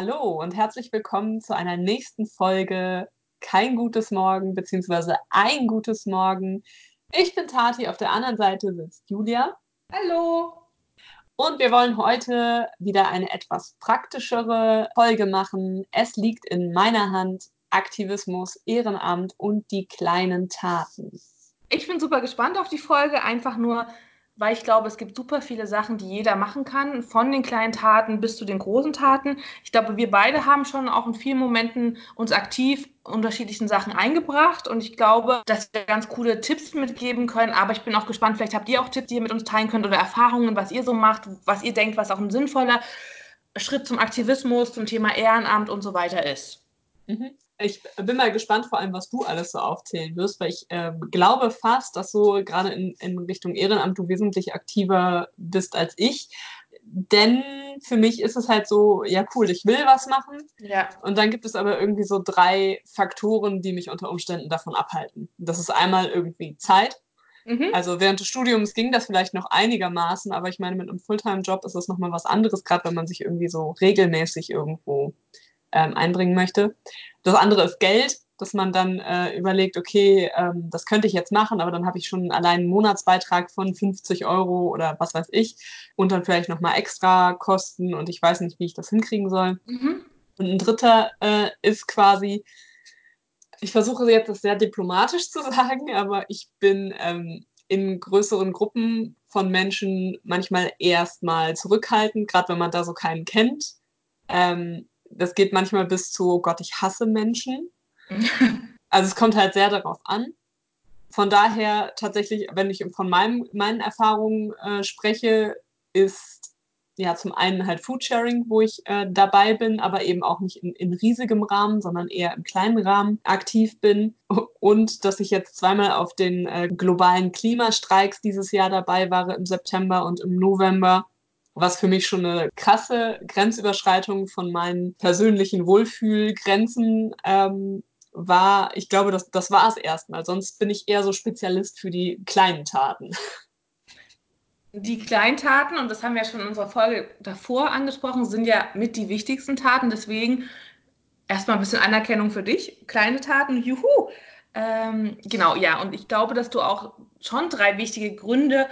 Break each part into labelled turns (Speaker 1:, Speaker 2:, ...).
Speaker 1: Hallo und herzlich willkommen zu einer nächsten Folge Kein gutes Morgen beziehungsweise ein gutes Morgen. Ich bin Tati, auf der anderen Seite sitzt Julia.
Speaker 2: Hallo.
Speaker 1: Und wir wollen heute wieder eine etwas praktischere Folge machen. Es liegt in meiner Hand Aktivismus, Ehrenamt und die kleinen Taten.
Speaker 2: Ich bin super gespannt auf die Folge, einfach nur, weil ich glaube, es gibt super viele Sachen, die jeder machen kann, von den kleinen Taten bis zu den großen Taten. Ich glaube, wir beide haben schon auch in vielen Momenten uns aktiv unterschiedlichen Sachen eingebracht und ich glaube, dass wir ganz coole Tipps mitgeben können. Aber ich bin auch gespannt, vielleicht habt ihr auch Tipps, die ihr mit uns teilen könnt oder Erfahrungen, was ihr so macht, was ihr denkt, was auch ein sinnvoller Schritt zum Aktivismus, zum Thema Ehrenamt und so weiter ist.
Speaker 1: Mhm. Ich bin mal gespannt, vor allem, was du alles so aufzählen wirst, weil ich äh, glaube fast, dass so gerade in, in Richtung Ehrenamt du wesentlich aktiver bist als ich. Denn für mich ist es halt so, ja cool, ich will was machen.
Speaker 2: Ja.
Speaker 1: Und dann gibt es aber irgendwie so drei Faktoren, die mich unter Umständen davon abhalten. Das ist einmal irgendwie Zeit. Mhm. Also während des Studiums ging das vielleicht noch einigermaßen, aber ich meine, mit einem Fulltime-Job ist das nochmal was anderes, gerade wenn man sich irgendwie so regelmäßig irgendwo ähm, einbringen möchte. Das andere ist Geld, dass man dann äh, überlegt, okay, ähm, das könnte ich jetzt machen, aber dann habe ich schon allein einen Monatsbeitrag von 50 Euro oder was weiß ich und dann vielleicht nochmal extra Kosten und ich weiß nicht, wie ich das hinkriegen soll. Mhm. Und ein dritter äh, ist quasi, ich versuche jetzt das sehr diplomatisch zu sagen, aber ich bin ähm, in größeren Gruppen von Menschen manchmal erstmal zurückhaltend, gerade wenn man da so keinen kennt. Ähm, das geht manchmal bis zu, oh Gott, ich hasse Menschen. also es kommt halt sehr darauf an. Von daher tatsächlich, wenn ich von meinem, meinen Erfahrungen äh, spreche, ist ja zum einen halt Foodsharing, wo ich äh, dabei bin, aber eben auch nicht in, in riesigem Rahmen, sondern eher im kleinen Rahmen aktiv bin. Und dass ich jetzt zweimal auf den äh, globalen Klimastreiks dieses Jahr dabei war, im September und im November was für mich schon eine krasse Grenzüberschreitung von meinen persönlichen Wohlfühlgrenzen ähm, war. Ich glaube, das, das war es erstmal. Sonst bin ich eher so Spezialist für die kleinen Taten.
Speaker 2: Die kleinen Taten, und das haben wir ja schon in unserer Folge davor angesprochen, sind ja mit die wichtigsten Taten. Deswegen erstmal ein bisschen Anerkennung für dich. Kleine Taten, juhu! Ähm, genau, ja, und ich glaube, dass du auch schon drei wichtige Gründe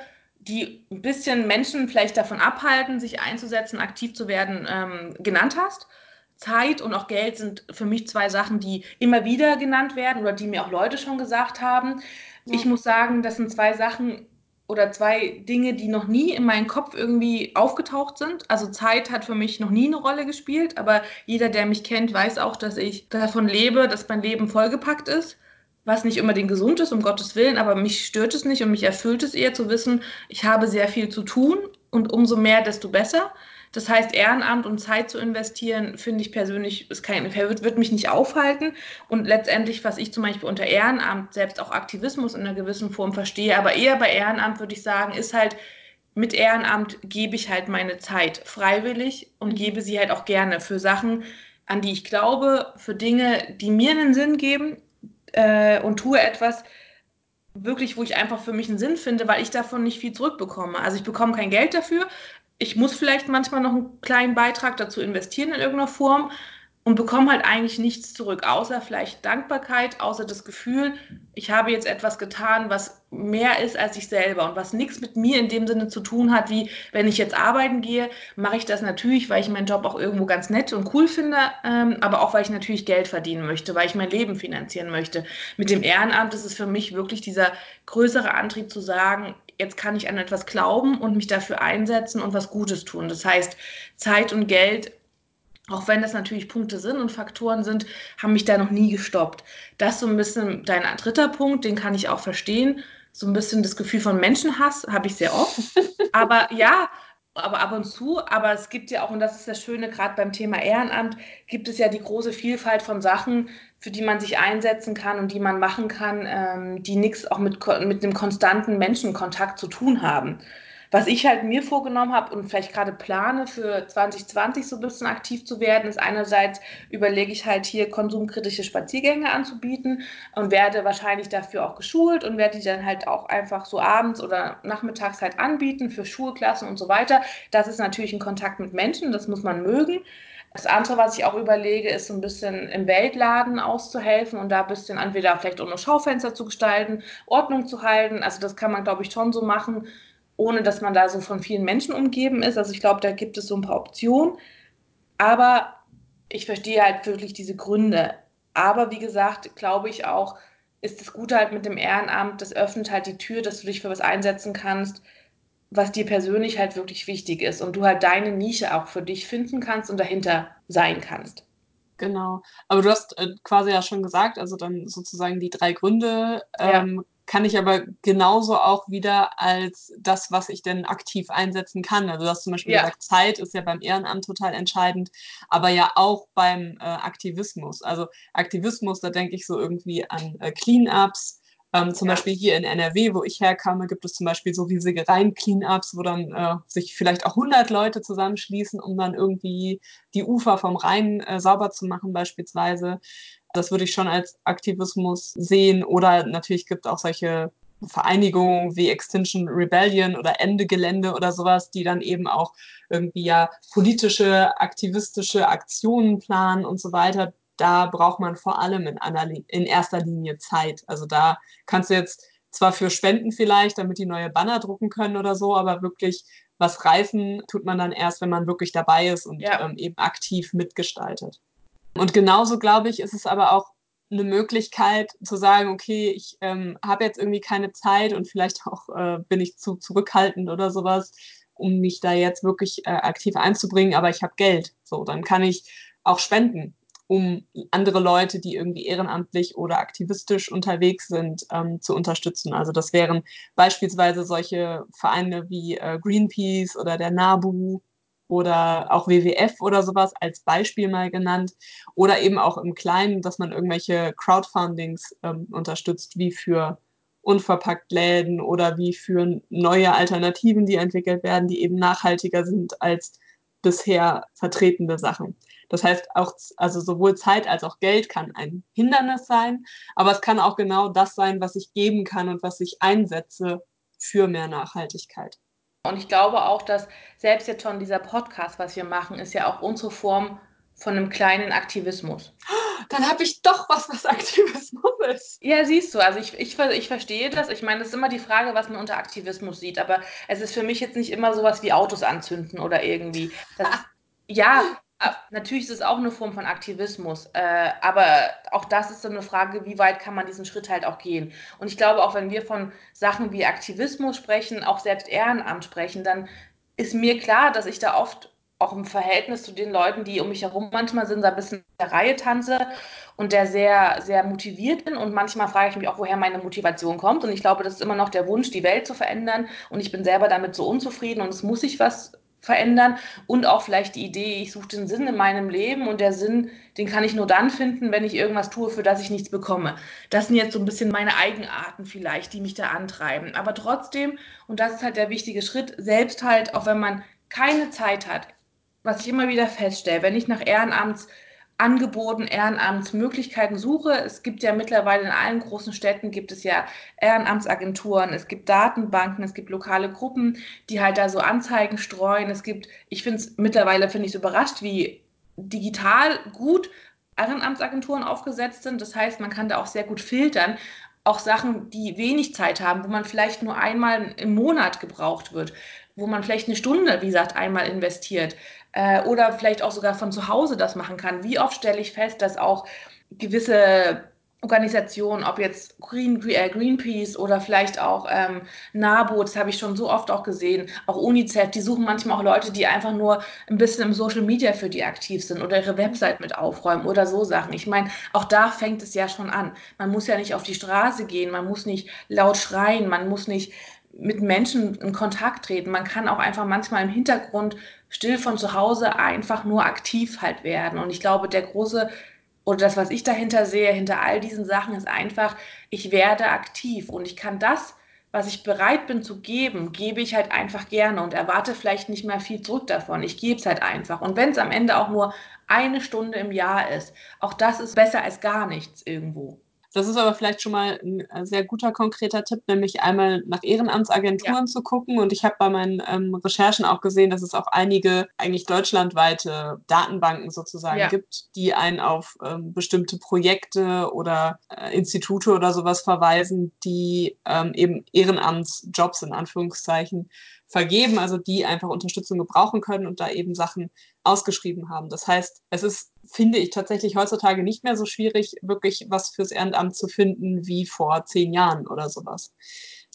Speaker 2: die ein bisschen Menschen vielleicht davon abhalten, sich einzusetzen, aktiv zu werden, ähm, genannt hast. Zeit und auch Geld sind für mich zwei Sachen, die immer wieder genannt werden oder die mir auch Leute schon gesagt haben. Ja. Ich muss sagen, das sind zwei Sachen oder zwei Dinge, die noch nie in meinem Kopf irgendwie aufgetaucht sind. Also Zeit hat für mich noch nie eine Rolle gespielt, aber jeder, der mich kennt, weiß auch, dass ich davon lebe, dass mein Leben vollgepackt ist was nicht unbedingt gesund ist, um Gottes Willen, aber mich stört es nicht und mich erfüllt es eher zu wissen, ich habe sehr viel zu tun und umso mehr, desto besser. Das heißt, Ehrenamt und Zeit zu investieren, finde ich persönlich, ist kein, wird, wird mich nicht aufhalten. Und letztendlich, was ich zum Beispiel unter Ehrenamt, selbst auch Aktivismus in einer gewissen Form verstehe, aber eher bei Ehrenamt würde ich sagen, ist halt, mit Ehrenamt gebe ich halt meine Zeit freiwillig und mhm. gebe sie halt auch gerne für Sachen, an die ich glaube, für Dinge, die mir einen Sinn geben, äh, und tue etwas, wirklich, wo ich einfach für mich einen Sinn finde, weil ich davon nicht viel zurückbekomme. Also ich bekomme kein Geld dafür. Ich muss vielleicht manchmal noch einen kleinen Beitrag dazu investieren in irgendeiner Form, und bekomme halt eigentlich nichts zurück, außer vielleicht Dankbarkeit, außer das Gefühl, ich habe jetzt etwas getan, was mehr ist als ich selber und was nichts mit mir in dem Sinne zu tun hat, wie wenn ich jetzt arbeiten gehe, mache ich das natürlich, weil ich meinen Job auch irgendwo ganz nett und cool finde, ähm, aber auch weil ich natürlich Geld verdienen möchte, weil ich mein Leben finanzieren möchte. Mit dem Ehrenamt ist es für mich wirklich dieser größere Antrieb zu sagen, jetzt kann ich an etwas glauben und mich dafür einsetzen und was Gutes tun. Das heißt, Zeit und Geld auch wenn das natürlich Punkte sind und Faktoren sind, haben mich da noch nie gestoppt. Das ist so ein bisschen dein dritter Punkt, den kann ich auch verstehen. So ein bisschen das Gefühl von Menschenhass habe ich sehr oft. Aber ja, aber ab und zu. Aber es gibt ja auch, und das ist das Schöne, gerade beim Thema Ehrenamt, gibt es ja die große Vielfalt von Sachen, für die man sich einsetzen kann und die man machen kann, ähm, die nichts auch mit, mit einem konstanten Menschenkontakt zu tun haben. Was ich halt mir vorgenommen habe und vielleicht gerade plane für 2020 so ein bisschen aktiv zu werden, ist einerseits überlege ich halt hier konsumkritische Spaziergänge anzubieten und werde wahrscheinlich dafür auch geschult und werde die dann halt auch einfach so abends oder nachmittags halt anbieten für Schulklassen und so weiter. Das ist natürlich ein Kontakt mit Menschen, das muss man mögen. Das andere, was ich auch überlege, ist so ein bisschen im Weltladen auszuhelfen und da ein bisschen entweder vielleicht nur Schaufenster zu gestalten, Ordnung zu halten. Also das kann man, glaube ich, schon so machen, ohne dass man da so von vielen Menschen umgeben ist. Also ich glaube, da gibt es so ein paar Optionen. Aber ich verstehe halt wirklich diese Gründe. Aber wie gesagt, glaube ich auch, ist das Gute halt mit dem Ehrenamt, das öffnet halt die Tür, dass du dich für was einsetzen kannst, was dir persönlich halt wirklich wichtig ist und du halt deine Nische auch für dich finden kannst und dahinter sein kannst.
Speaker 1: Genau. Aber du hast äh, quasi ja schon gesagt, also dann sozusagen die drei Gründe ähm, kann ich aber genauso auch wieder als das, was ich denn aktiv einsetzen kann. Also du hast zum Beispiel ja. gesagt, Zeit ist ja beim Ehrenamt total entscheidend, aber ja auch beim äh, Aktivismus. Also Aktivismus, da denke ich so irgendwie an äh, Cleanups. Ähm, zum ja. Beispiel hier in NRW, wo ich herkomme, gibt es zum Beispiel so riesige Rhein-Cleanups, wo dann äh, sich vielleicht auch 100 Leute zusammenschließen, um dann irgendwie die Ufer vom Rhein äh, sauber zu machen beispielsweise. Das würde ich schon als Aktivismus sehen. Oder natürlich gibt es auch solche Vereinigungen wie Extinction Rebellion oder Ende Gelände oder sowas, die dann eben auch irgendwie ja politische, aktivistische Aktionen planen und so weiter. Da braucht man vor allem in, in erster Linie Zeit. Also da kannst du jetzt zwar für Spenden vielleicht, damit die neue Banner drucken können oder so, aber wirklich was reißen tut man dann erst, wenn man wirklich dabei ist und ja. ähm, eben aktiv mitgestaltet. Und genauso, glaube ich, ist es aber auch eine Möglichkeit zu sagen, okay, ich ähm, habe jetzt irgendwie keine Zeit und vielleicht auch äh, bin ich zu zurückhaltend oder sowas, um mich da jetzt wirklich äh, aktiv einzubringen, aber ich habe Geld. So, dann kann ich auch spenden, um andere Leute, die irgendwie ehrenamtlich oder aktivistisch unterwegs sind, ähm, zu unterstützen. Also das wären beispielsweise solche Vereine wie äh, Greenpeace oder der NABU oder auch WWF oder sowas als Beispiel mal genannt. Oder eben auch im Kleinen, dass man irgendwelche Crowdfundings ähm, unterstützt, wie für unverpackt Läden oder wie für neue Alternativen, die entwickelt werden, die eben nachhaltiger sind als bisher vertretene Sachen. Das heißt, auch, also sowohl Zeit als auch Geld kann ein Hindernis sein, aber es kann auch genau das sein, was ich geben kann und was ich einsetze für mehr Nachhaltigkeit.
Speaker 2: Und ich glaube auch, dass selbst jetzt schon dieser Podcast, was wir machen, ist ja auch unsere Form von einem kleinen Aktivismus.
Speaker 1: Dann habe ich doch was, was Aktivismus ist.
Speaker 2: Ja, siehst du, also ich, ich, ich verstehe das. Ich meine, das ist immer die Frage, was man unter Aktivismus sieht. Aber es ist für mich jetzt nicht immer sowas wie Autos anzünden oder irgendwie. Das ist, ja, natürlich ist es auch eine Form von Aktivismus, äh, aber auch das ist so eine Frage, wie weit kann man diesen Schritt halt auch gehen. Und ich glaube, auch wenn wir von Sachen wie Aktivismus sprechen, auch selbst Ehrenamt sprechen, dann ist mir klar, dass ich da oft auch im Verhältnis zu den Leuten, die um mich herum manchmal sind, da ein bisschen in der Reihe tanze und der sehr, sehr motiviert bin. Und manchmal frage ich mich auch, woher meine Motivation kommt. Und ich glaube, das ist immer noch der Wunsch, die Welt zu verändern. Und ich bin selber damit so unzufrieden und es muss sich was verändern und auch vielleicht die Idee, ich suche den Sinn in meinem Leben und der Sinn, den kann ich nur dann finden, wenn ich irgendwas tue, für das ich nichts bekomme. Das sind jetzt so ein bisschen meine Eigenarten vielleicht, die mich da antreiben. Aber trotzdem, und das ist halt der wichtige Schritt, selbst halt, auch wenn man keine Zeit hat, was ich immer wieder feststelle, wenn ich nach Ehrenamts Angeboten, Ehrenamtsmöglichkeiten suche. Es gibt ja mittlerweile in allen großen Städten gibt es ja Ehrenamtsagenturen, es gibt Datenbanken, es gibt lokale Gruppen, die halt da so Anzeigen streuen. Es gibt, ich finde es mittlerweile finde ich es überrascht, wie digital gut Ehrenamtsagenturen aufgesetzt sind. Das heißt, man kann da auch sehr gut filtern. Auch Sachen, die wenig Zeit haben, wo man vielleicht nur einmal im Monat gebraucht wird, wo man vielleicht eine Stunde, wie gesagt, einmal investiert äh, oder vielleicht auch sogar von zu Hause das machen kann. Wie oft stelle ich fest, dass auch gewisse Organisationen, ob jetzt Green, äh, Greenpeace oder vielleicht auch ähm, NABU, das habe ich schon so oft auch gesehen, auch UNICEF, die suchen manchmal auch Leute, die einfach nur ein bisschen im Social Media für die aktiv sind oder ihre Website mit aufräumen oder so Sachen. Ich meine, auch da fängt es ja schon an. Man muss ja nicht auf die Straße gehen, man muss nicht laut schreien, man muss nicht mit Menschen in Kontakt treten. Man kann auch einfach manchmal im Hintergrund still von zu Hause einfach nur aktiv halt werden. Und ich glaube, der große oder das, was ich dahinter sehe, hinter all diesen Sachen, ist einfach, ich werde aktiv und ich kann das, was ich bereit bin zu geben, gebe ich halt einfach gerne und erwarte vielleicht nicht mehr viel zurück davon. Ich gebe es halt einfach. Und wenn es am Ende auch nur eine Stunde im Jahr ist, auch das ist besser als gar nichts irgendwo
Speaker 1: Das ist aber vielleicht schon mal ein äh, sehr guter konkreter Tipp, nämlich einmal nach Ehrenamtsagenturen ja. zu gucken. Und ich habe bei meinen ähm, Recherchen auch gesehen, dass es auch einige eigentlich deutschlandweite Datenbanken sozusagen ja. gibt, die einen auf ähm, bestimmte Projekte oder äh, Institute oder sowas verweisen, die ähm, eben Ehrenamtsjobs in Anführungszeichen vergeben, also die einfach Unterstützung gebrauchen können und da eben Sachen ausgeschrieben haben. Das heißt, es ist, finde ich, tatsächlich heutzutage nicht mehr so schwierig, wirklich was fürs Ehrenamt zu finden wie vor zehn Jahren oder sowas.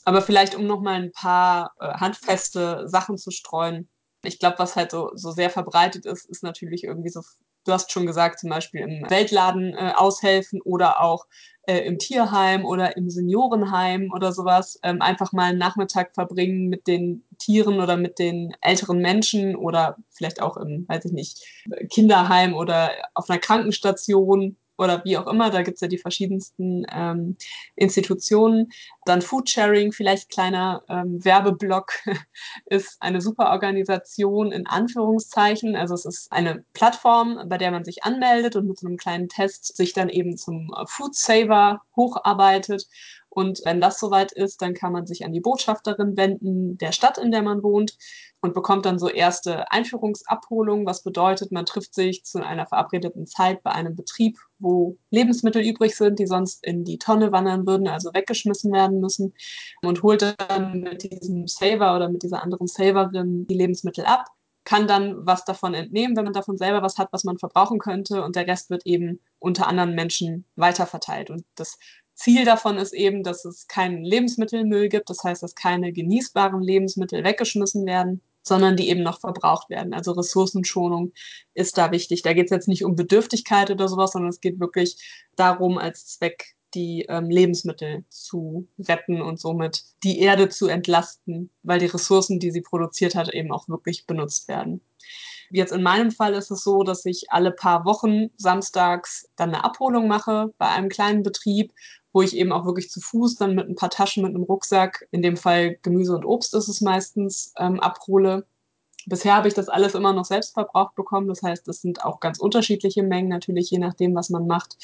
Speaker 1: Aber vielleicht, um nochmal ein paar äh, handfeste Sachen zu streuen. Ich glaube, was halt so, so sehr verbreitet ist, ist natürlich irgendwie so du hast schon gesagt, zum Beispiel im Weltladen äh, aushelfen oder auch äh, im Tierheim oder im Seniorenheim oder sowas. Ähm, einfach mal einen Nachmittag verbringen mit den Tieren oder mit den älteren Menschen oder vielleicht auch im, weiß ich nicht, Kinderheim oder auf einer Krankenstation oder wie auch immer, da gibt es ja die verschiedensten ähm, Institutionen. Dann Foodsharing, vielleicht kleiner ähm, Werbeblock, ist eine super Organisation in Anführungszeichen. Also es ist eine Plattform, bei der man sich anmeldet und mit so einem kleinen Test sich dann eben zum Food Saver hocharbeitet und wenn das soweit ist, dann kann man sich an die Botschafterin wenden der Stadt, in der man wohnt und bekommt dann so erste Einführungsabholungen, was bedeutet, man trifft sich zu einer verabredeten Zeit bei einem Betrieb, wo Lebensmittel übrig sind, die sonst in die Tonne wandern würden, also weggeschmissen werden müssen und holt dann mit diesem Saver oder mit dieser anderen Saverin die Lebensmittel ab kann dann was davon entnehmen, wenn man davon selber was hat, was man verbrauchen könnte und der Rest wird eben unter anderen Menschen weiterverteilt. Und das Ziel davon ist eben, dass es keinen Lebensmittelmüll gibt, das heißt, dass keine genießbaren Lebensmittel weggeschmissen werden, sondern die eben noch verbraucht werden. Also Ressourcenschonung ist da wichtig. Da geht es jetzt nicht um Bedürftigkeit oder sowas, sondern es geht wirklich darum, als Zweck die ähm, Lebensmittel zu retten und somit die Erde zu entlasten, weil die Ressourcen, die sie produziert hat, eben auch wirklich benutzt werden. Jetzt in meinem Fall ist es so, dass ich alle paar Wochen samstags dann eine Abholung mache bei einem kleinen Betrieb wo ich eben auch wirklich zu Fuß dann mit ein paar Taschen, mit einem Rucksack, in dem Fall Gemüse und Obst ist es meistens, ähm, abhole. Bisher habe ich das alles immer noch selbst verbraucht bekommen. Das heißt, es sind auch ganz unterschiedliche Mengen, natürlich je nachdem, was man macht.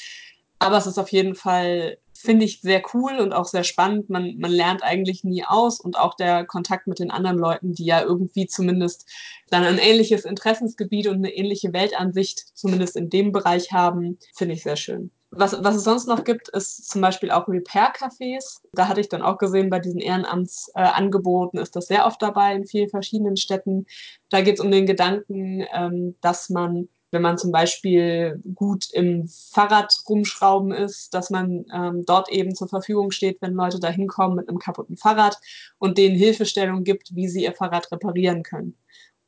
Speaker 1: Aber es ist auf jeden Fall, finde ich, sehr cool und auch sehr spannend. Man, man lernt eigentlich nie aus und auch der Kontakt mit den anderen Leuten, die ja irgendwie zumindest dann ein ähnliches Interessensgebiet und eine ähnliche Weltansicht, zumindest in dem Bereich haben, finde ich sehr schön. Was, was es sonst noch gibt, ist zum Beispiel auch Repair-Cafés. Da hatte ich dann auch gesehen, bei diesen Ehrenamtsangeboten äh, ist das sehr oft dabei in vielen verschiedenen Städten. Da geht es um den Gedanken, ähm, dass man, wenn man zum Beispiel gut im Fahrrad rumschrauben ist, dass man ähm, dort eben zur Verfügung steht, wenn Leute da hinkommen mit einem kaputten Fahrrad und denen Hilfestellung gibt, wie sie ihr Fahrrad reparieren können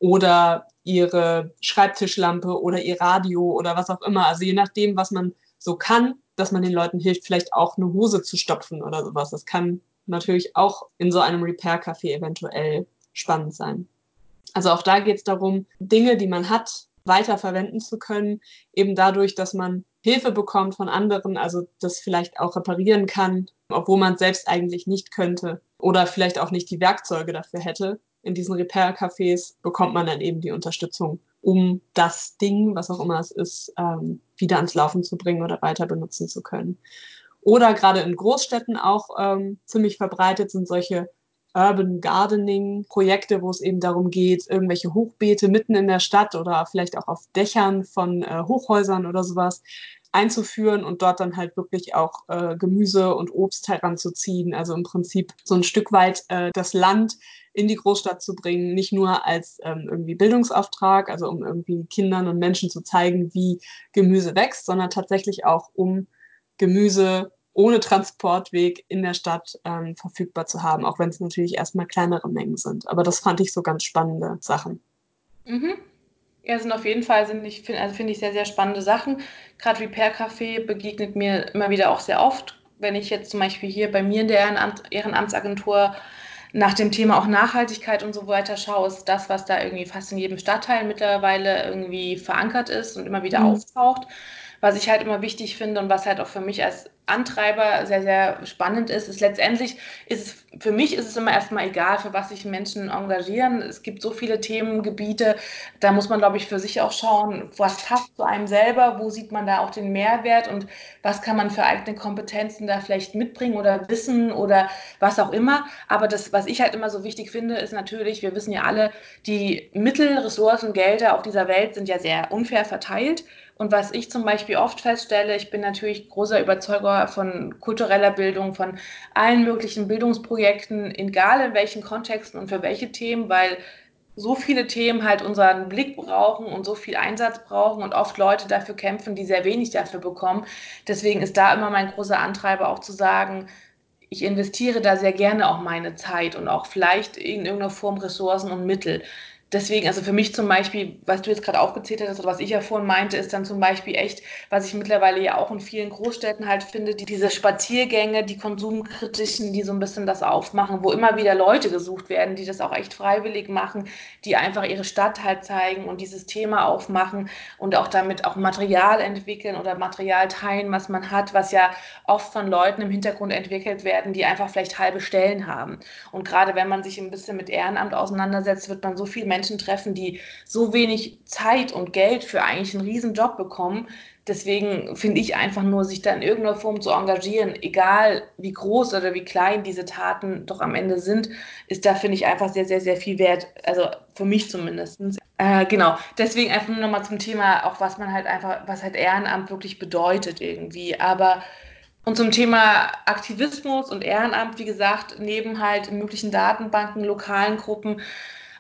Speaker 1: oder ihre Schreibtischlampe oder ihr Radio oder was auch immer. Also je nachdem, was man so kann, dass man den Leuten hilft, vielleicht auch eine Hose zu stopfen oder sowas. Das kann natürlich auch in so einem Repair-Café eventuell spannend sein. Also auch da geht es darum, Dinge, die man hat, weiter verwenden zu können, eben dadurch, dass man Hilfe bekommt von anderen, also das vielleicht auch reparieren kann, obwohl man selbst eigentlich nicht könnte oder vielleicht auch nicht die Werkzeuge dafür hätte. In diesen Repair-Cafés bekommt man dann eben die Unterstützung um das Ding, was auch immer es ist, ähm, wieder ans Laufen zu bringen oder weiter benutzen zu können. Oder gerade in Großstädten auch ähm, ziemlich verbreitet sind solche Urban Gardening Projekte, wo es eben darum geht, irgendwelche Hochbeete mitten in der Stadt oder vielleicht auch auf Dächern von äh, Hochhäusern oder sowas einzuführen und dort dann halt wirklich auch äh, Gemüse und Obst heranzuziehen. Also im Prinzip so ein Stück weit äh, das Land in die Großstadt zu bringen, nicht nur als ähm, irgendwie Bildungsauftrag, also um irgendwie Kindern und Menschen zu zeigen, wie Gemüse wächst, sondern tatsächlich auch um Gemüse ohne Transportweg in der Stadt ähm, verfügbar zu haben, auch wenn es natürlich erstmal kleinere Mengen sind. Aber das fand ich so ganz spannende Sachen.
Speaker 2: Mhm. Ja, sind auf jeden Fall, sind ich, also finde ich sehr, sehr spannende Sachen. Gerade Repair Café begegnet mir immer wieder auch sehr oft. Wenn ich jetzt zum Beispiel hier bei mir in der Ehrenamt, Ehrenamtsagentur nach dem Thema auch Nachhaltigkeit und so weiter schaue, ist das, was da irgendwie fast in jedem Stadtteil mittlerweile irgendwie verankert ist und immer wieder mhm. auftaucht. Was ich halt immer wichtig finde und was halt auch für mich als Antreiber sehr, sehr spannend ist, ist letztendlich, ist für mich ist es immer erstmal egal, für was sich Menschen engagieren. Es gibt so viele Themengebiete, da muss man, glaube ich, für sich auch schauen, was passt zu einem selber, wo sieht man da auch den Mehrwert und was kann man für eigene Kompetenzen da vielleicht mitbringen oder wissen oder was auch immer. Aber das, was ich halt immer so wichtig finde, ist natürlich, wir wissen ja alle, die Mittel, Ressourcen, Gelder auf dieser Welt sind ja sehr unfair verteilt. Und was ich zum Beispiel oft feststelle, ich bin natürlich großer Überzeuger von kultureller Bildung, von allen möglichen Bildungsprojekten, egal in welchen Kontexten und für welche Themen, weil so viele Themen halt unseren Blick brauchen und so viel Einsatz brauchen und oft Leute dafür kämpfen, die sehr wenig dafür bekommen. Deswegen ist da immer mein großer Antreiber auch zu sagen, ich investiere da sehr gerne auch meine Zeit und auch vielleicht in irgendeiner Form Ressourcen und Mittel deswegen, also für mich zum Beispiel, was du jetzt gerade aufgezählt hast oder was ich ja vorhin meinte, ist dann zum Beispiel echt, was ich mittlerweile ja auch in vielen Großstädten halt finde, die, diese Spaziergänge, die konsumkritischen, die so ein bisschen das aufmachen, wo immer wieder Leute gesucht werden, die das auch echt freiwillig machen, die einfach ihre Stadt halt zeigen und dieses Thema aufmachen und auch damit auch Material entwickeln oder Material teilen, was man hat, was ja oft von Leuten im Hintergrund entwickelt werden, die einfach vielleicht halbe Stellen haben. Und gerade wenn man sich ein bisschen mit Ehrenamt auseinandersetzt, wird man so viel Menschen Menschen treffen, die so wenig Zeit und Geld für eigentlich einen riesen Job bekommen. Deswegen finde ich einfach nur, sich da in irgendeiner Form zu engagieren, egal wie groß oder wie klein diese Taten doch am Ende sind, ist da, finde ich, einfach sehr, sehr, sehr viel wert. Also für mich zumindest. Äh, genau, deswegen einfach nur nochmal zum Thema, auch was man halt einfach, was halt Ehrenamt wirklich bedeutet irgendwie. Aber und zum Thema Aktivismus und Ehrenamt, wie gesagt, neben halt möglichen Datenbanken, lokalen Gruppen,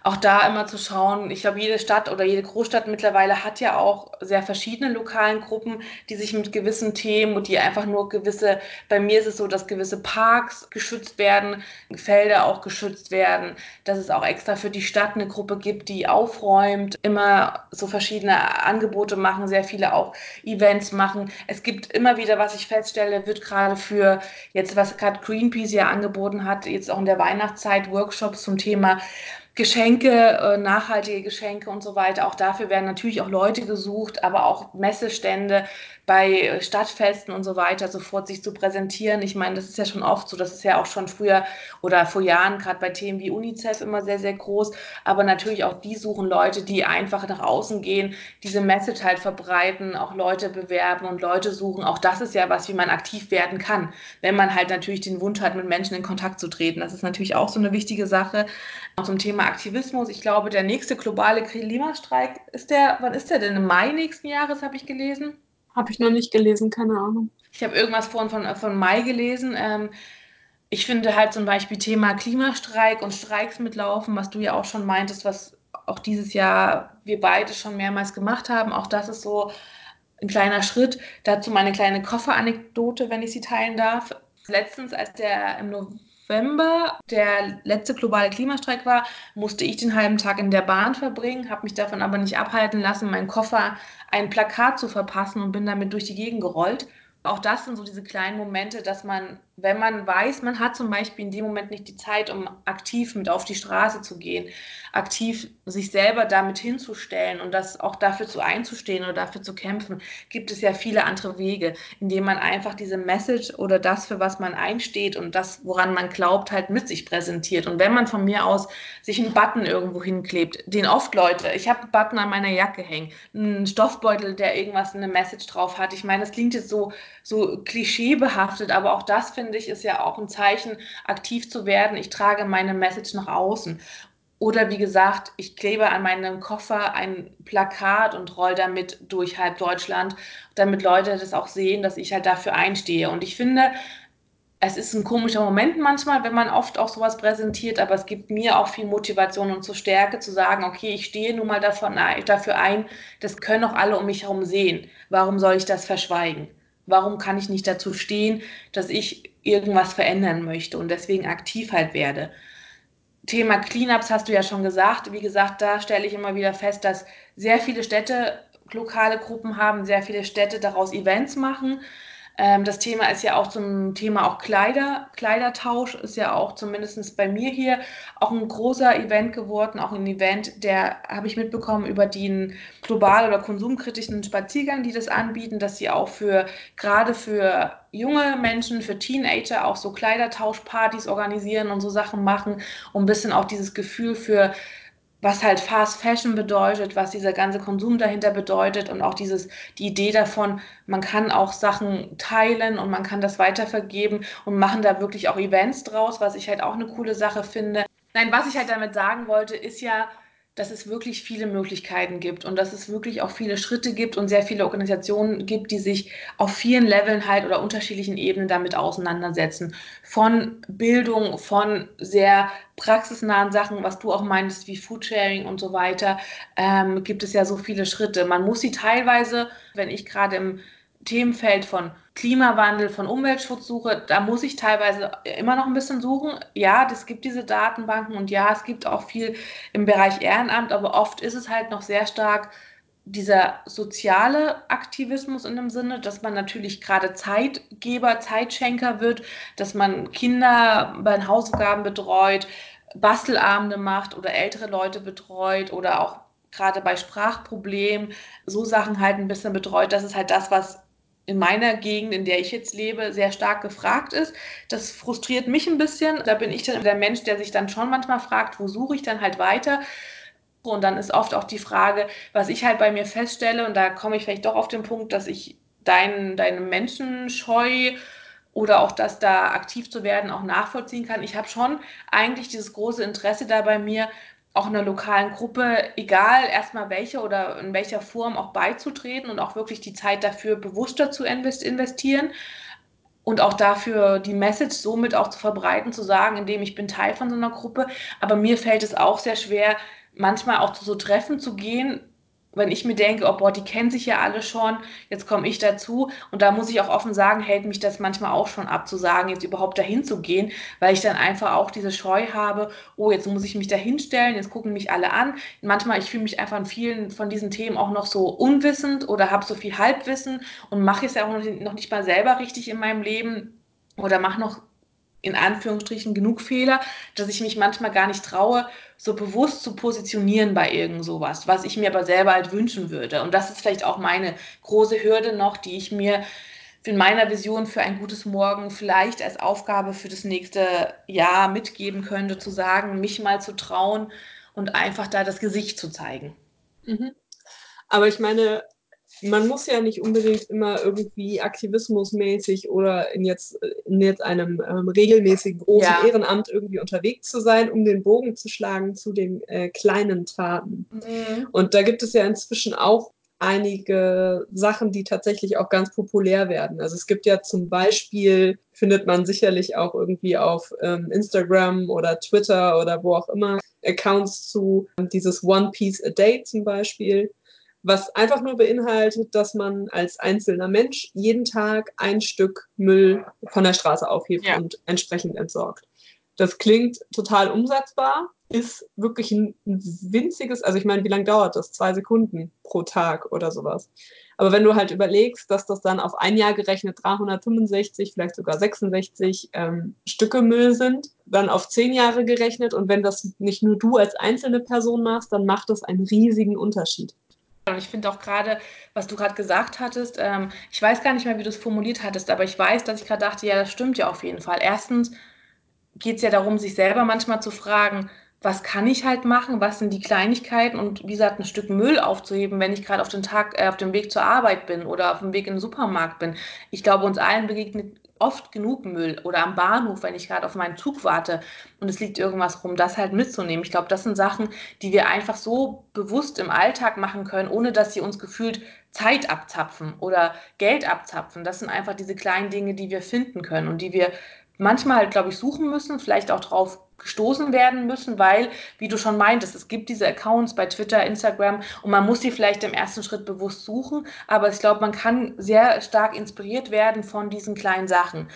Speaker 2: auch da immer zu schauen, ich glaube, jede Stadt oder jede Großstadt mittlerweile hat ja auch sehr verschiedene lokalen Gruppen, die sich mit gewissen Themen und die einfach nur gewisse, bei mir ist es so, dass gewisse Parks geschützt werden, Felder auch geschützt werden, dass es auch extra für die Stadt eine Gruppe gibt, die aufräumt, immer so verschiedene Angebote machen, sehr viele auch Events machen. Es gibt immer wieder, was ich feststelle, wird gerade für jetzt, was gerade Greenpeace ja angeboten hat, jetzt auch in der Weihnachtszeit Workshops zum Thema Geschenke, äh, nachhaltige Geschenke und so weiter. Auch dafür werden natürlich auch Leute gesucht, aber auch Messestände, bei Stadtfesten und so weiter sofort sich zu präsentieren. Ich meine, das ist ja schon oft so, das ist ja auch schon früher oder vor Jahren, gerade bei Themen wie UNICEF immer sehr, sehr groß. Aber natürlich auch die suchen Leute, die einfach nach außen gehen, diese Message halt verbreiten, auch Leute bewerben und Leute suchen. Auch das ist ja was, wie man aktiv werden kann, wenn man halt natürlich den Wunsch hat, mit Menschen in Kontakt zu treten. Das ist natürlich auch so eine wichtige Sache. Auch zum Thema Aktivismus. Ich glaube, der nächste globale Klimastreik ist der, wann ist der denn? Im Mai nächsten Jahres, habe ich gelesen.
Speaker 1: Habe ich noch nicht gelesen, keine Ahnung.
Speaker 2: Ich habe irgendwas vorhin von, von Mai gelesen. Ähm, ich finde halt zum Beispiel Thema Klimastreik und Streiks mitlaufen, was du ja auch schon meintest, was auch dieses Jahr wir beide schon mehrmals gemacht haben. Auch das ist so ein kleiner Schritt. Dazu meine kleine Kofferanekdote, wenn ich sie teilen darf. Letztens, als der im November der letzte globale Klimastreik war, musste ich den halben Tag in der Bahn verbringen, habe mich davon aber nicht abhalten lassen, meinen Koffer ein Plakat zu verpassen und bin damit durch die Gegend gerollt. Auch das sind so diese kleinen Momente, dass man wenn man weiß, man hat zum Beispiel in dem Moment nicht die Zeit, um aktiv mit auf die Straße zu gehen, aktiv sich selber damit hinzustellen und das auch dafür zu einzustehen oder dafür zu kämpfen, gibt es ja viele andere Wege, indem man einfach diese Message oder das, für was man einsteht und das, woran man glaubt, halt mit sich präsentiert. Und wenn man von mir aus sich einen Button irgendwo hinklebt, den oft Leute, ich habe einen Button an meiner Jacke hängen, einen Stoffbeutel, der irgendwas, eine Message drauf hat. Ich meine, das klingt jetzt so, so klischeebehaftet, aber auch das finde finde ich, ist ja auch ein Zeichen, aktiv zu werden. Ich trage meine Message nach außen. Oder wie gesagt, ich klebe an meinem Koffer ein Plakat und roll damit durch halb Deutschland, damit Leute das auch sehen, dass ich halt dafür einstehe. Und ich finde, es ist ein komischer Moment manchmal, wenn man oft auch sowas präsentiert, aber es gibt mir auch viel Motivation und zur Stärke zu sagen, okay, ich stehe nun mal davon, dafür ein, das können auch alle um mich herum sehen. Warum soll ich das verschweigen? Warum kann ich nicht dazu stehen, dass ich irgendwas verändern möchte und deswegen aktiv halt werde? Thema Cleanups hast du ja schon gesagt. Wie gesagt, da stelle ich immer wieder fest, dass sehr viele Städte lokale Gruppen haben, sehr viele Städte daraus Events machen. Ähm, das Thema ist ja auch zum Thema auch Kleider. Kleidertausch ist ja auch zumindest bei mir hier auch ein großer Event geworden, auch ein Event, der habe ich mitbekommen über den global oder konsumkritischen Spaziergang, die das anbieten, dass sie auch für gerade für junge Menschen, für Teenager auch so Kleidertauschpartys organisieren und so Sachen machen, um ein bisschen auch dieses Gefühl für was halt Fast Fashion bedeutet, was dieser ganze Konsum dahinter bedeutet und auch dieses, die Idee davon, man kann auch Sachen teilen und man kann das weitervergeben und machen da wirklich auch Events draus, was ich halt auch eine coole Sache finde. Nein, was ich halt damit sagen wollte, ist ja, dass es wirklich viele Möglichkeiten gibt und dass es wirklich auch viele Schritte gibt und sehr viele Organisationen gibt, die sich auf vielen Leveln halt oder unterschiedlichen Ebenen damit auseinandersetzen. Von Bildung, von sehr praxisnahen Sachen, was du auch meinst, wie Foodsharing und so weiter, ähm, gibt es ja so viele Schritte. Man muss sie teilweise, wenn ich gerade im Themenfeld von Klimawandel, von Umweltschutz suche, da muss ich teilweise immer noch ein bisschen suchen. Ja, es gibt diese Datenbanken und ja, es gibt auch viel im Bereich Ehrenamt, aber oft ist es halt noch sehr stark dieser soziale Aktivismus in dem Sinne, dass man natürlich gerade Zeitgeber, Zeitschenker wird, dass man Kinder bei den Hausaufgaben betreut, Bastelabende macht oder ältere Leute betreut oder auch gerade bei Sprachproblemen so Sachen halt ein bisschen betreut. Das ist halt das, was in meiner Gegend, in der ich jetzt lebe, sehr stark gefragt ist. Das frustriert mich ein bisschen. Da bin ich dann der Mensch, der sich dann schon manchmal fragt, wo suche ich dann halt weiter? Und dann ist oft auch die Frage, was ich halt bei mir feststelle, und da komme ich vielleicht doch auf den Punkt, dass ich deinen deine Menschenscheu oder auch das da aktiv zu werden auch nachvollziehen kann. Ich habe schon eigentlich dieses große Interesse da bei mir, auch einer lokalen Gruppe, egal erstmal welche oder in welcher Form auch beizutreten und auch wirklich die Zeit dafür bewusster zu investieren und auch dafür die Message somit auch zu verbreiten, zu sagen, indem ich bin Teil von so einer Gruppe. Aber mir fällt es auch sehr schwer, manchmal auch zu so Treffen zu gehen, wenn ich mir denke, oh boah, die kennen sich ja alle schon, jetzt komme ich dazu. Und da muss ich auch offen sagen, hält mich das manchmal auch schon ab, zu sagen, jetzt überhaupt dahin zu gehen, weil ich dann einfach auch diese Scheu habe, oh, jetzt muss ich mich da hinstellen, jetzt gucken mich alle an. Manchmal, ich fühle mich einfach in vielen von diesen Themen auch noch so unwissend oder habe so viel Halbwissen und mache es ja auch noch nicht mal selber richtig in meinem Leben oder mache noch in Anführungsstrichen genug Fehler, dass ich mich manchmal gar nicht traue, so bewusst zu positionieren bei irgend sowas, was ich mir aber selber halt wünschen würde. Und das ist vielleicht auch meine große Hürde noch, die ich mir in meiner Vision für ein gutes Morgen vielleicht als Aufgabe für das nächste Jahr mitgeben könnte, zu sagen, mich mal zu trauen und einfach da das Gesicht zu zeigen.
Speaker 1: Mhm. Aber ich meine, man muss ja nicht unbedingt immer irgendwie aktivismusmäßig oder in jetzt, in jetzt einem ähm, regelmäßigen großen ja. Ehrenamt irgendwie unterwegs zu sein, um den Bogen zu schlagen zu den äh, kleinen Taten. Mhm. Und da gibt es ja inzwischen auch einige Sachen, die tatsächlich auch ganz populär werden. Also es gibt ja zum Beispiel, findet man sicherlich auch irgendwie auf ähm, Instagram oder Twitter oder wo auch immer, Accounts zu dieses One Piece a Day zum Beispiel was einfach nur beinhaltet, dass man als einzelner Mensch jeden Tag ein Stück Müll von der Straße aufhebt ja. und entsprechend entsorgt. Das klingt total umsetzbar, ist wirklich ein winziges, also ich meine, wie lange dauert das? Zwei Sekunden pro Tag oder sowas. Aber wenn du halt überlegst, dass das dann auf ein Jahr gerechnet 365, vielleicht sogar 66 ähm, Stücke Müll sind, dann auf zehn Jahre gerechnet und wenn das nicht nur du als einzelne Person machst, dann macht das einen riesigen Unterschied.
Speaker 2: Und ich finde auch gerade, was du gerade gesagt hattest, ähm, ich weiß gar nicht mehr, wie du es formuliert hattest, aber ich weiß, dass ich gerade dachte, ja, das stimmt ja auf jeden Fall. Erstens geht es ja darum, sich selber manchmal zu fragen, was kann ich halt machen, was sind die Kleinigkeiten und wie gesagt, ein Stück Müll aufzuheben, wenn ich gerade auf den Tag, äh, auf dem Weg zur Arbeit bin oder auf dem Weg in den Supermarkt bin. Ich glaube, uns allen begegnet oft genug Müll oder am Bahnhof, wenn ich gerade auf meinen Zug warte und es liegt irgendwas rum, das halt mitzunehmen. Ich glaube, das sind Sachen, die wir einfach so bewusst im Alltag machen können, ohne dass sie uns gefühlt Zeit abzapfen oder Geld abzapfen. Das sind einfach diese kleinen Dinge, die wir finden können und die wir manchmal glaube ich, suchen müssen, vielleicht auch drauf gestoßen werden müssen, weil, wie du schon meintest, es gibt diese Accounts bei Twitter, Instagram und man muss sie vielleicht im ersten Schritt bewusst suchen, aber ich glaube, man kann sehr stark inspiriert werden von diesen kleinen Sachen.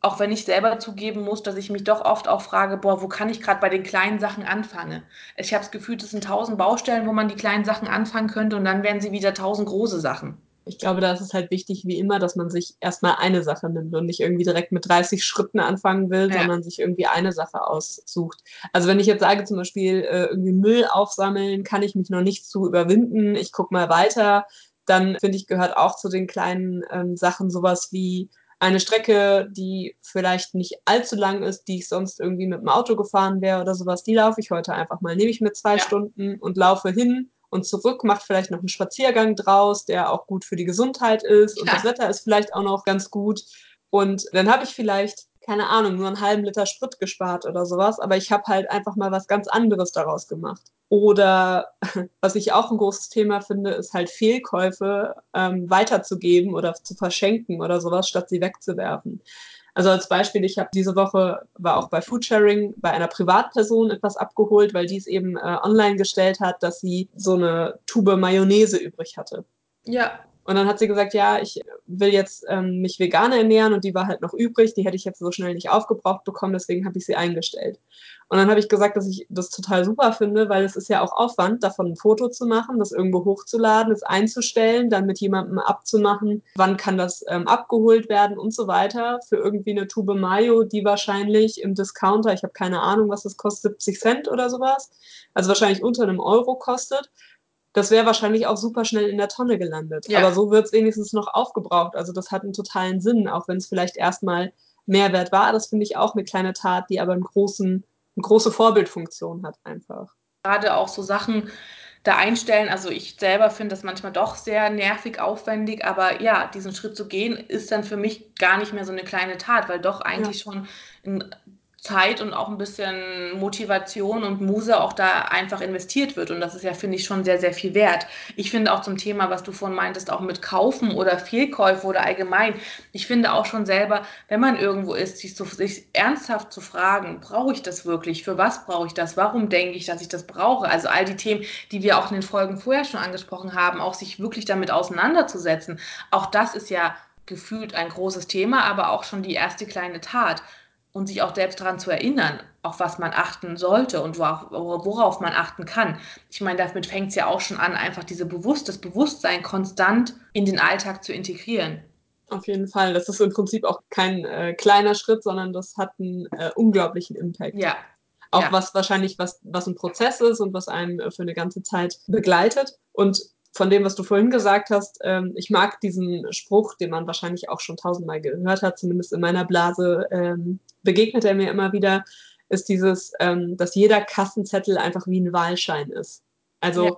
Speaker 2: Auch wenn ich selber zugeben muss, dass ich mich doch oft auch frage, boah, wo kann ich gerade bei den kleinen Sachen anfangen? Ich habe das Gefühl, es sind tausend Baustellen, wo man die kleinen Sachen anfangen könnte und dann werden sie wieder tausend große Sachen.
Speaker 1: Ich glaube, da ist es halt wichtig, wie immer, dass man sich erstmal eine Sache nimmt und nicht irgendwie direkt mit 30 Schritten anfangen will, ja. sondern sich irgendwie eine Sache aussucht. Also wenn ich jetzt sage, zum Beispiel äh, irgendwie Müll aufsammeln, kann ich mich noch nicht zu überwinden, ich gucke mal weiter, dann finde ich, gehört auch zu den kleinen ähm, Sachen sowas wie eine Strecke, die vielleicht nicht allzu lang ist, die ich sonst irgendwie mit dem Auto gefahren wäre oder sowas, die laufe ich heute einfach mal. Nehme ich mir zwei ja. Stunden und laufe hin und zurück, macht vielleicht noch einen Spaziergang draus, der auch gut für die Gesundheit ist und ja. das Wetter ist vielleicht auch noch ganz gut. Und dann habe ich vielleicht keine Ahnung, nur einen halben Liter Sprit gespart oder sowas, aber ich habe halt einfach mal was ganz anderes daraus gemacht. Oder was ich auch ein großes Thema finde, ist halt Fehlkäufe ähm, weiterzugeben oder zu verschenken oder sowas, statt sie wegzuwerfen. Also als Beispiel, ich habe diese Woche, war auch bei Foodsharing bei einer Privatperson etwas abgeholt, weil die es eben äh, online gestellt hat, dass sie so eine Tube Mayonnaise übrig hatte.
Speaker 2: Ja.
Speaker 1: Und dann hat sie gesagt, ja, ich will jetzt ähm, mich vegan ernähren und die war halt noch übrig, die hätte ich jetzt so schnell nicht aufgebraucht bekommen, deswegen habe ich sie eingestellt. Und dann habe ich gesagt, dass ich das total super finde, weil es ist ja auch Aufwand, davon ein Foto zu machen, das irgendwo hochzuladen, es einzustellen, dann mit jemandem abzumachen, wann kann das ähm, abgeholt werden und so weiter für irgendwie eine Tube Mayo, die wahrscheinlich im Discounter, ich habe keine Ahnung, was das kostet, 70 Cent oder sowas, also wahrscheinlich unter einem Euro kostet das wäre wahrscheinlich auch super schnell in der Tonne gelandet. Ja. Aber so wird es wenigstens noch aufgebraucht. Also das hat einen totalen Sinn, auch wenn es vielleicht erstmal Mehrwert war. Das finde ich auch eine kleine Tat, die aber einen großen, eine große Vorbildfunktion hat einfach.
Speaker 2: Gerade auch so Sachen da einstellen. Also ich selber finde das manchmal doch sehr nervig, aufwendig, aber ja, diesen Schritt zu gehen, ist dann für mich gar nicht mehr so eine kleine Tat, weil doch eigentlich ja. schon ein Zeit und auch ein bisschen Motivation und Muse auch da einfach investiert wird. Und das ist ja, finde ich, schon sehr, sehr viel wert. Ich finde auch zum Thema, was du vorhin meintest, auch mit Kaufen oder Fehlkäufe oder allgemein. Ich finde auch schon selber, wenn man irgendwo ist, sich, so, sich ernsthaft zu fragen, brauche ich das wirklich? Für was brauche ich das? Warum denke ich, dass ich das brauche? Also all die Themen, die wir auch in den Folgen vorher schon angesprochen haben, auch sich wirklich damit auseinanderzusetzen. Auch das ist ja gefühlt ein großes Thema, aber auch schon die erste kleine Tat und sich auch selbst daran zu erinnern, auf was man achten sollte und worauf man achten kann. Ich meine, damit fängt es ja auch schon an, einfach diese Bewusst das Bewusstsein konstant in den Alltag zu integrieren.
Speaker 1: Auf jeden Fall. Das ist im Prinzip auch kein äh, kleiner Schritt, sondern das hat einen äh, unglaublichen Impact.
Speaker 2: Ja.
Speaker 1: Auch
Speaker 2: ja.
Speaker 1: was wahrscheinlich, was, was ein Prozess ist und was einen äh, für eine ganze Zeit begleitet. Und von dem, was du vorhin gesagt hast, ähm, ich mag diesen Spruch, den man wahrscheinlich auch schon tausendmal gehört hat, zumindest in meiner Blase ähm, begegnet er mir immer wieder, ist dieses, ähm, dass jeder Kassenzettel einfach wie ein Wahlschein ist. Also ja.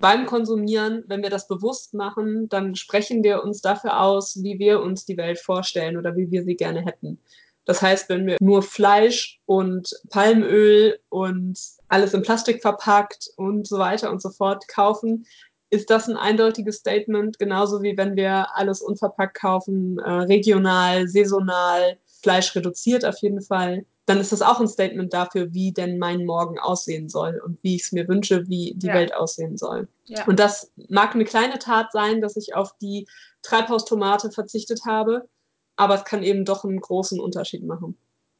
Speaker 1: beim Konsumieren, wenn wir das bewusst machen, dann sprechen wir uns dafür aus, wie wir uns die Welt vorstellen oder wie wir sie gerne hätten. Das heißt, wenn wir nur Fleisch und Palmöl und alles in Plastik verpackt und so weiter und so fort kaufen, ist das ein eindeutiges Statement, genauso wie wenn wir alles unverpackt kaufen, äh, regional, saisonal, Fleisch reduziert auf jeden Fall, dann ist das auch ein Statement dafür, wie denn mein Morgen aussehen soll und wie ich es mir wünsche, wie die ja. Welt aussehen soll. Ja. Und das mag eine kleine Tat sein, dass ich auf die Treibhaustomate verzichtet habe, aber es kann eben doch einen großen Unterschied machen.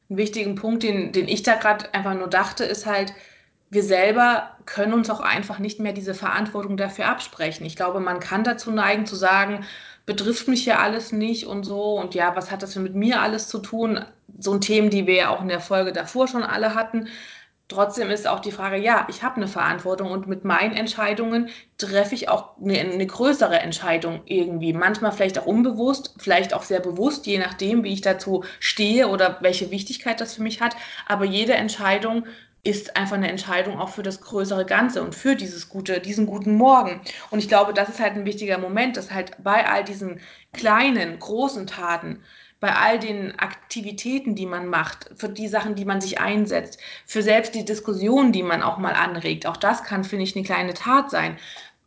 Speaker 2: Ein wichtigen Punkt, den, den ich da gerade einfach nur dachte, ist halt, wir selber können uns auch einfach nicht mehr diese Verantwortung dafür absprechen. Ich glaube, man kann dazu neigen zu sagen, betrifft mich ja alles nicht und so und ja, was hat das denn mit mir alles zu tun? So ein Themen, die wir ja auch in der Folge davor schon alle hatten. Trotzdem ist auch die Frage, ja, ich habe eine Verantwortung und mit meinen Entscheidungen treffe ich auch eine, eine, größere Entscheidung irgendwie. Manchmal vielleicht auch unbewusst, vielleicht auch sehr bewusst, je nachdem, wie ich dazu stehe oder welche Wichtigkeit das für mich hat. Aber jede Entscheidung ist einfach eine Entscheidung auch für das größere Ganze und für dieses gute, diesen guten Morgen. Und ich glaube, das ist halt ein wichtiger Moment, dass halt bei all diesen kleinen, großen Taten, bei all den Aktivitäten, die man macht, für die Sachen, die man sich einsetzt, für selbst die Diskussionen, die man auch mal anregt, auch das kann, finde ich, eine kleine Tat sein.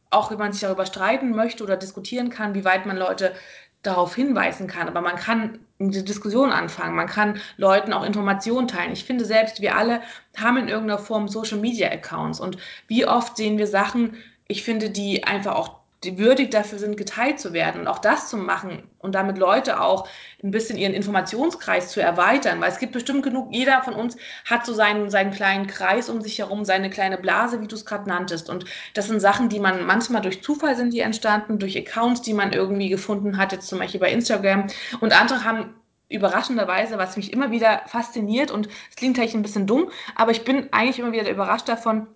Speaker 2: Auch wenn man sich darüber streiten möchte oder diskutieren kann, wie weit man Leute darauf hinweisen kann. Aber man kann eine Diskussion anfangen, man kann Leuten auch Informationen teilen. Ich finde selbst, wir alle haben in irgendeiner Form Social Media Accounts und wie oft sehen wir Sachen, ich finde, die einfach auch die würdig dafür sind, geteilt zu werden und auch das zu machen und damit Leute auch ein bisschen ihren Informationskreis zu erweitern, weil es gibt bestimmt genug, jeder von uns hat so seinen, seinen kleinen Kreis um sich herum, seine kleine Blase, wie du es gerade nanntest. Und das sind Sachen, die man manchmal durch Zufall sind die entstanden, durch Accounts, die man irgendwie gefunden hat, jetzt zum Beispiel bei Instagram. Und andere haben überraschenderweise, was mich immer wieder fasziniert und es klingt vielleicht ein bisschen dumm, aber ich bin eigentlich immer wieder überrascht davon,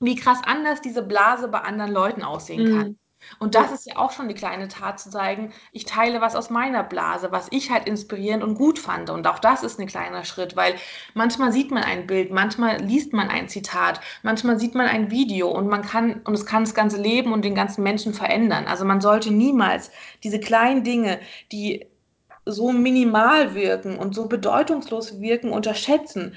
Speaker 2: wie krass anders diese Blase bei anderen Leuten aussehen kann. Mhm. Und das ist ja auch schon die kleine Tat zu zeigen, ich teile was aus meiner Blase, was ich halt inspirierend und gut fand. Und auch das ist ein kleiner Schritt, weil manchmal sieht man ein Bild, manchmal liest man ein Zitat, manchmal sieht man ein Video und man kann, und es kann das ganze Leben und den ganzen Menschen verändern. Also man sollte niemals diese kleinen Dinge, die so minimal wirken und so bedeutungslos wirken, unterschätzen.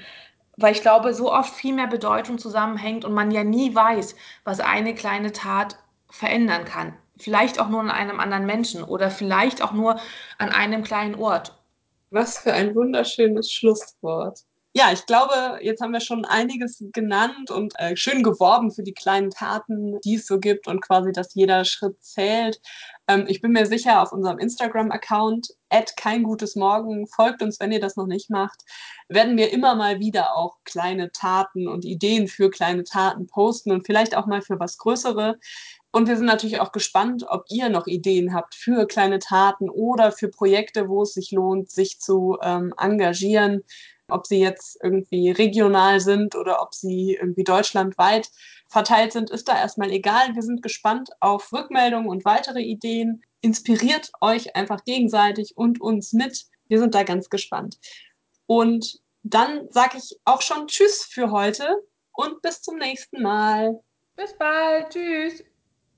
Speaker 2: Weil ich glaube, so oft viel mehr Bedeutung zusammenhängt und man ja nie weiß, was eine kleine Tat verändern kann. Vielleicht auch nur an einem anderen Menschen oder vielleicht auch nur an einem kleinen Ort.
Speaker 1: Was für ein wunderschönes Schlusswort. Ja, ich glaube, jetzt haben wir schon einiges genannt und äh, schön geworben für die kleinen Taten, die es so gibt und quasi, dass jeder Schritt zählt. Ähm, ich bin mir sicher, auf unserem Instagram-Account, kein gutes Morgen, folgt uns, wenn ihr das noch nicht macht, werden wir immer mal wieder auch kleine Taten und Ideen für kleine Taten posten und vielleicht auch mal für was Größere. Und wir sind natürlich auch gespannt, ob ihr noch Ideen habt für kleine Taten oder für Projekte, wo es sich lohnt, sich zu ähm, engagieren ob sie jetzt irgendwie regional sind oder ob sie irgendwie deutschlandweit verteilt sind, ist da erstmal egal. Wir sind gespannt auf Rückmeldungen und weitere Ideen. Inspiriert euch einfach gegenseitig und uns mit. Wir sind da ganz gespannt. Und dann sage ich auch schon Tschüss für heute und bis zum nächsten Mal.
Speaker 2: Bis bald. Tschüss.